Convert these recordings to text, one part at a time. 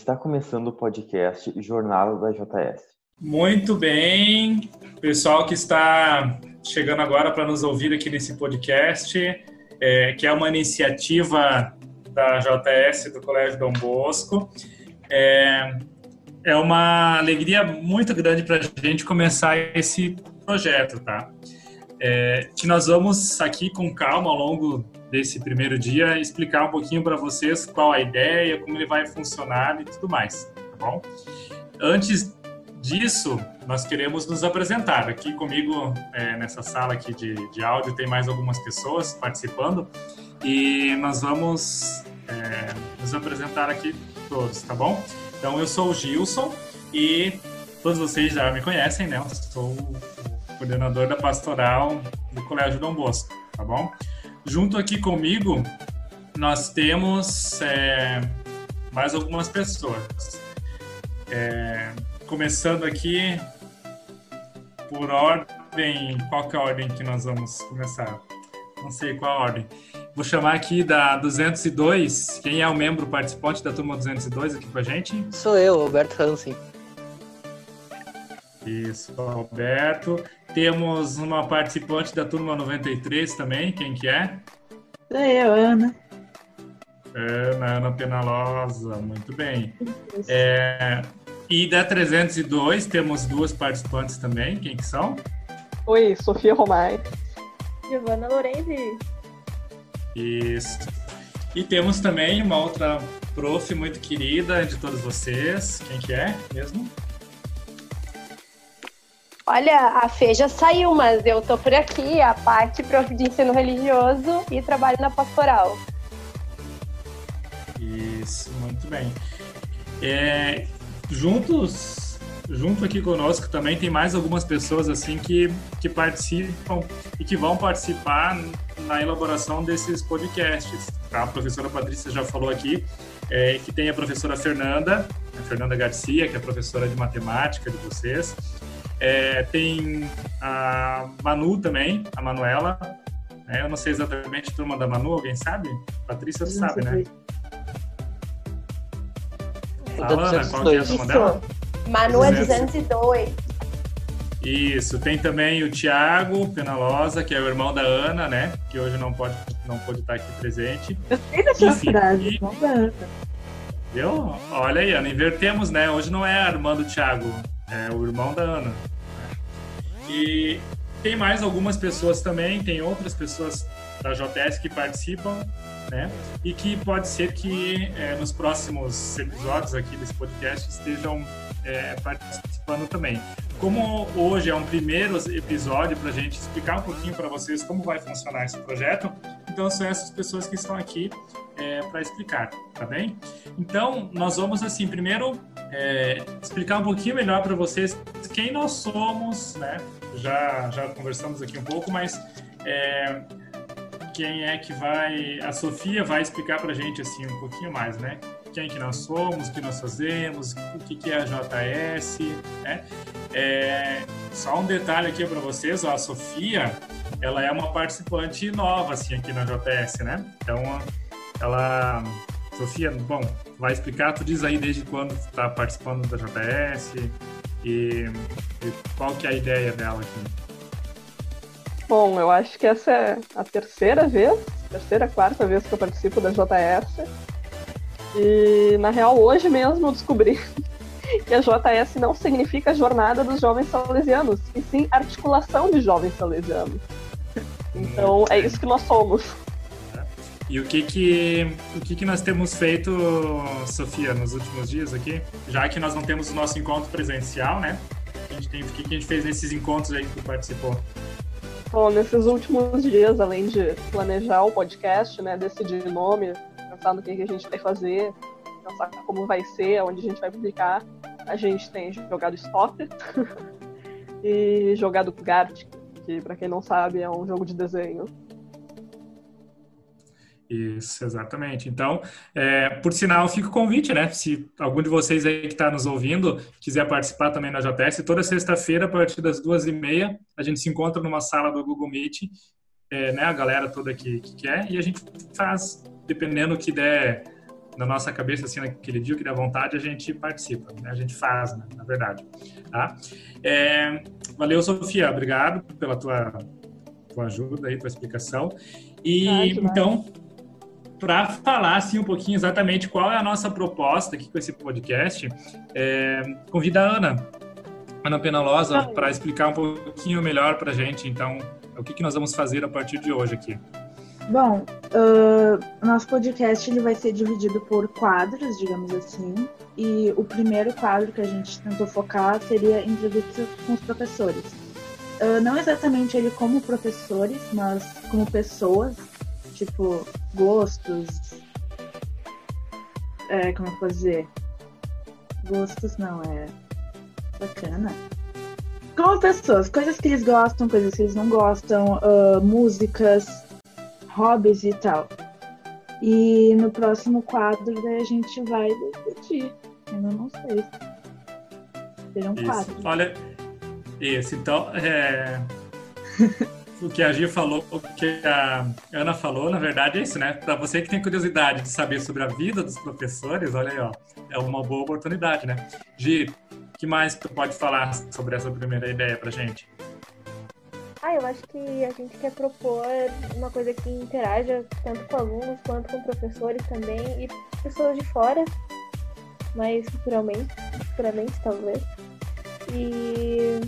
Está começando o podcast Jornada da JS. Muito bem, pessoal que está chegando agora para nos ouvir aqui nesse podcast, é, que é uma iniciativa da JS do Colégio Dom Bosco. É, é uma alegria muito grande para a gente começar esse projeto, tá? É, que nós vamos aqui com calma ao longo desse primeiro dia explicar um pouquinho para vocês qual a ideia, como ele vai funcionar e tudo mais, tá bom? Antes disso, nós queremos nos apresentar. Aqui comigo, é, nessa sala aqui de, de áudio, tem mais algumas pessoas participando e nós vamos é, nos apresentar aqui todos, tá bom? Então, eu sou o Gilson e todos vocês já me conhecem, né? Eu sou o coordenador da pastoral do Colégio Dom Bosco, tá bom? Junto aqui comigo, nós temos é, mais algumas pessoas. É, começando aqui por ordem. Qual que é a ordem que nós vamos começar? Não sei qual a ordem. Vou chamar aqui da 202. Quem é o membro participante da turma 202 aqui com a gente? Sou eu, Alberto Hansen. Isso, Alberto. Temos uma participante da turma 93 também, quem que é? Sou eu, Ana. Ana, Ana Penalosa, muito bem. É, e da 302 temos duas participantes também, quem que são? Oi, Sofia Romai. Giovana Lorenzi. Isso. E temos também uma outra prof muito querida de todos vocês, quem que é mesmo? Olha, a Fê já saiu, mas eu tô por aqui, a parte de ensino religioso e trabalho na pastoral. Isso, muito bem. É, juntos, junto aqui conosco também tem mais algumas pessoas assim que, que participam e que vão participar na elaboração desses podcasts. A professora Patrícia já falou aqui é, que tem a professora Fernanda, a Fernanda Garcia, que é professora de matemática de vocês. É, tem a Manu também, a Manuela. É, eu não sei exatamente a turma da Manu, alguém sabe? Patrícia sabe, né? Fala, Ana, qual que é a turma dela? Manu é 202. Isso, tem também o Tiago Penalosa, que é o irmão da Ana, né? Que hoje não pode, não pode estar aqui presente. Eu sei dessa Enfim, frase, e- não dá. Viu? Olha aí, Ana, invertemos, né? Hoje não é Armando Thiago, é o irmão da Ana. E tem mais algumas pessoas também, tem outras pessoas da JS que participam, né? E que pode ser que é, nos próximos episódios aqui desse podcast estejam é, participando também. Como hoje é um primeiro episódio para a gente explicar um pouquinho para vocês como vai funcionar esse projeto, então são essas pessoas que estão aqui é, para explicar, tá bem? Então, nós vamos, assim, primeiro é, explicar um pouquinho melhor para vocês quem nós somos, né? Já, já conversamos aqui um pouco, mas é, quem é que vai... A Sofia vai explicar para a gente, assim, um pouquinho mais, né? Quem que nós somos, o que nós fazemos, o que, que é a JS, né? É, só um detalhe aqui para vocês, ó, a Sofia, ela é uma participante nova, assim, aqui na JS, né? Então, ela... Sofia, bom, vai explicar, tu diz aí desde quando tu tá participando da JS e, e qual que é a ideia dela aqui. Bom, eu acho que essa é a terceira vez, terceira, quarta vez que eu participo da JS. E, na real, hoje mesmo eu descobri que a JS não significa Jornada dos Jovens Salesianos, e sim Articulação de Jovens Salesianos. Então, é isso que nós somos. E o que que, o que que nós temos feito, Sofia, nos últimos dias aqui? Já que nós não temos o nosso encontro presencial, né? A gente tem, o que que a gente fez nesses encontros aí que tu participou? Bom, nesses últimos dias, além de planejar o podcast, né, decidir nome, pensar no que, que a gente vai fazer, pensar como vai ser, onde a gente vai publicar, a gente tem jogado Stop e jogado Gartic, que para quem não sabe é um jogo de desenho. Isso, exatamente. Então, é, por sinal, fica o convite, né? Se algum de vocês aí que está nos ouvindo quiser participar também na JS, toda sexta-feira, a partir das duas e meia, a gente se encontra numa sala do Google Meet, é, né? A galera toda que, que quer, e a gente faz, dependendo que der na nossa cabeça, assim, naquele dia que dá vontade, a gente participa, né? a gente faz, né? na verdade. Tá? É, valeu, Sofia, obrigado pela tua, tua ajuda aí, tua explicação. E ah, então, para falar assim, um pouquinho exatamente qual é a nossa proposta aqui com esse podcast, é, convida a Ana, Ana Penalosa, para explicar um pouquinho melhor para a gente, então, o que, que nós vamos fazer a partir de hoje aqui. Bom, uh, nosso podcast ele vai ser dividido por quadros, digamos assim, e o primeiro quadro que a gente tentou focar seria entrevistas com os professores. Uh, não exatamente ele como professores, mas como pessoas, tipo, gostos. É, como dizer? Gostos não, é. Bacana. Como pessoas, coisas que eles gostam, coisas que eles não gostam, uh, músicas, hobbies e tal. E no próximo quadro daí a gente vai decidir. Eu não sei. Serão um quadro. Olha, isso. Então, é... o que a Gia falou, o que a Ana falou, na verdade é isso, né? Para você que tem curiosidade de saber sobre a vida dos professores, olha aí, ó, é uma boa oportunidade, né? Gi, que mais tu pode falar sobre essa primeira ideia pra gente? Ah, eu acho que a gente quer propor uma coisa que interaja tanto com alunos quanto com professores também e pessoas de fora, mais futuramente, futuramente talvez. E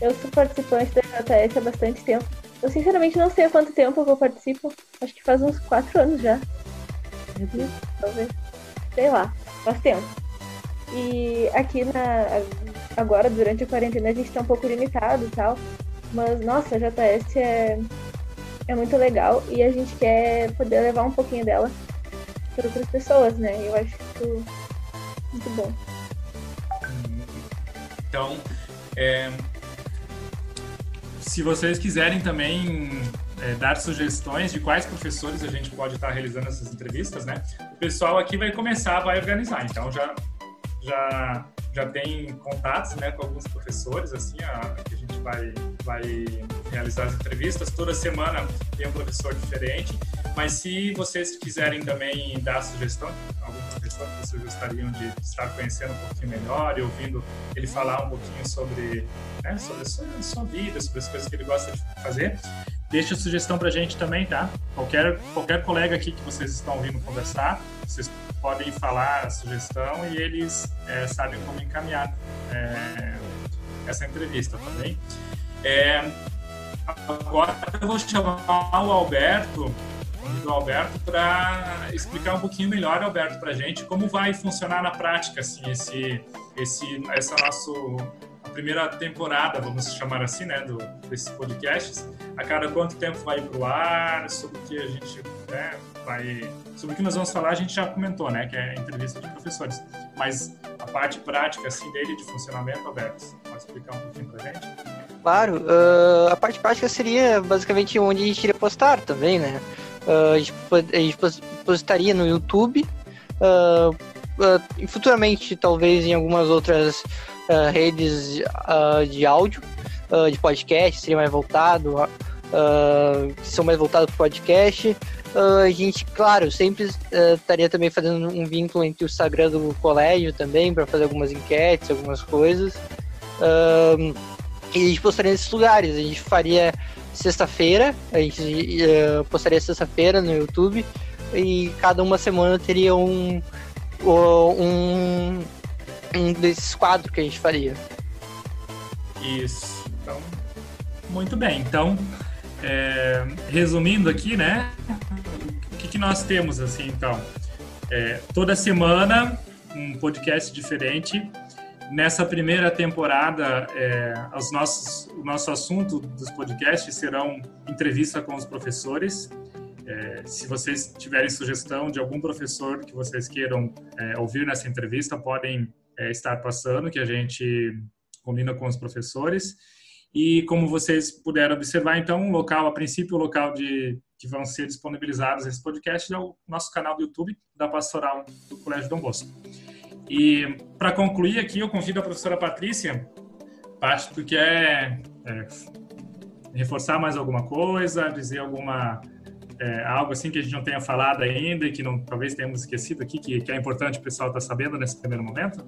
eu sou participante da JS há bastante tempo. Eu sinceramente não sei há quanto tempo eu participo. Acho que faz uns quatro anos já. Talvez. Sei lá, faz tempo. E aqui na. Agora, durante a quarentena, a gente tá um pouco limitado e tal. Mas, nossa, a JS é, é muito legal e a gente quer poder levar um pouquinho dela para outras pessoas, né? Eu acho isso muito bom. Então, é, se vocês quiserem também é, dar sugestões de quais professores a gente pode estar realizando essas entrevistas, né? O pessoal aqui vai começar, vai organizar. Então já já já tem contatos, né, com alguns professores assim, a, que a gente vai vai realizar as entrevistas. Toda semana tem um professor diferente. Mas se vocês quiserem também dar sugestão, algum professor que vocês gostariam de estar conhecendo um pouquinho melhor e ouvindo ele falar um pouquinho sobre, né, sobre a sua, sua vida, sobre as coisas que ele gosta de fazer, deixa sugestão para a gente também, tá? Qualquer, qualquer colega aqui que vocês estão ouvindo conversar, vocês podem falar a sugestão e eles é, sabem como encaminhar é, essa entrevista, tá bem? É, agora eu vou chamar o Alberto, o Alberto, para explicar um pouquinho melhor, Alberto, para a gente como vai funcionar na prática assim esse, esse, essa nosso a primeira temporada, vamos chamar assim, né, do, desses podcasts. A cada quanto tempo vai para o ar, sobre o que a gente né, vai, sobre o que nós vamos falar, a gente já comentou, né, que é entrevista de professores. Mas a parte prática assim dele de funcionamento, Alberto, pode explicar um pouquinho para a gente? Claro, uh, a parte prática seria basicamente onde a gente iria postar também, né? Uh, a, gente, postaria no YouTube uh, e futuramente talvez em algumas outras redes de áudio, de podcast, seria mais voltado, são mais voltados para podcast. a gente, claro, sempre estaria também fazendo um vínculo entre o Instagram do colégio também, para fazer algumas enquetes, algumas coisas. Uh, e a gente postaria nesses lugares. A gente faria sexta-feira, a gente uh, postaria sexta-feira no YouTube e cada uma semana teria um, um, um desses quadros que a gente faria. Isso. Então, muito bem. Então, é, resumindo aqui, né? O que, que nós temos assim, então? É, toda semana um podcast diferente Nessa primeira temporada, é, os nossos, o nosso assunto dos podcasts serão entrevista com os professores. É, se vocês tiverem sugestão de algum professor que vocês queiram é, ouvir nessa entrevista, podem é, estar passando, que a gente combina com os professores. E como vocês puderam observar, então, o local, a princípio, o local de que vão ser disponibilizados esse podcast é o nosso canal do YouTube da Pastoral do Colégio Dom Bosco. E para concluir aqui, eu convido a professora Patrícia, parte do que é, é reforçar mais alguma coisa, dizer alguma é, algo assim que a gente não tenha falado ainda e que não, talvez tenhamos esquecido aqui, que, que é importante o pessoal estar tá sabendo nesse primeiro momento?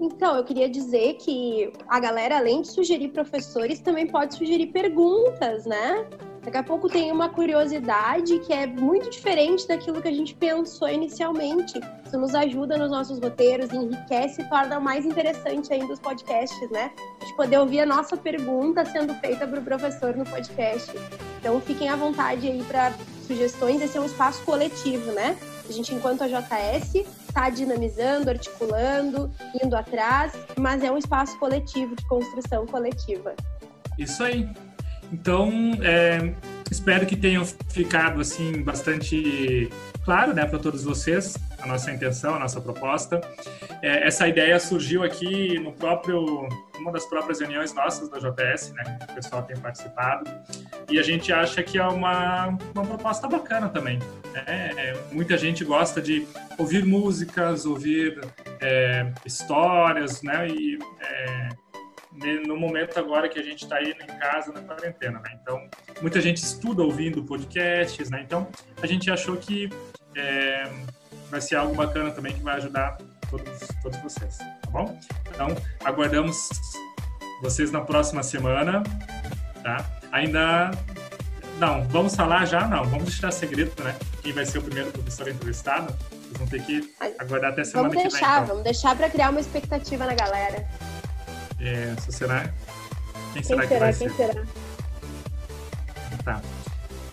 Então, eu queria dizer que a galera, além de sugerir professores, também pode sugerir perguntas, né? Daqui a pouco tem uma curiosidade que é muito diferente daquilo que a gente pensou inicialmente. Isso nos ajuda nos nossos roteiros, enriquece e torna mais interessante ainda os podcasts, né? A gente poder ouvir a nossa pergunta sendo feita para o professor no podcast. Então, fiquem à vontade aí para sugestões. Esse é um espaço coletivo, né? A gente, enquanto a JS, está dinamizando, articulando, indo atrás, mas é um espaço coletivo, de construção coletiva. Isso aí. Então, é, espero que tenham ficado assim bastante claro, né, para todos vocês a nossa intenção, a nossa proposta. É, essa ideia surgiu aqui no próprio uma das próprias reuniões nossas da JS, né, que o pessoal tem participado, e a gente acha que é uma, uma proposta bacana também. Né? É, muita gente gosta de ouvir músicas, ouvir é, histórias, né, e é, no momento agora que a gente está indo em casa na quarentena, né? Então, muita gente estuda ouvindo podcasts, né? Então, a gente achou que é, vai ser algo bacana também que vai ajudar todos, todos vocês, tá bom? Então, aguardamos vocês na próxima semana, tá? Ainda não, vamos falar já? Não, vamos deixar segredo, né? Quem vai ser o primeiro professor entrevistado? Vocês vão ter que aguardar até semana vamos que deixar, vem. Então. Vamos deixar para criar uma expectativa na galera. É, será? Quem, Quem será, que vai Quem ser? será? Tá.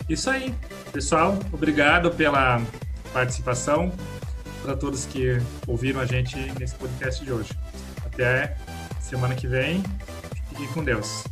Isso aí. Pessoal, obrigado pela participação, para todos que ouviram a gente nesse podcast de hoje. Até semana que vem. Fiquem com Deus.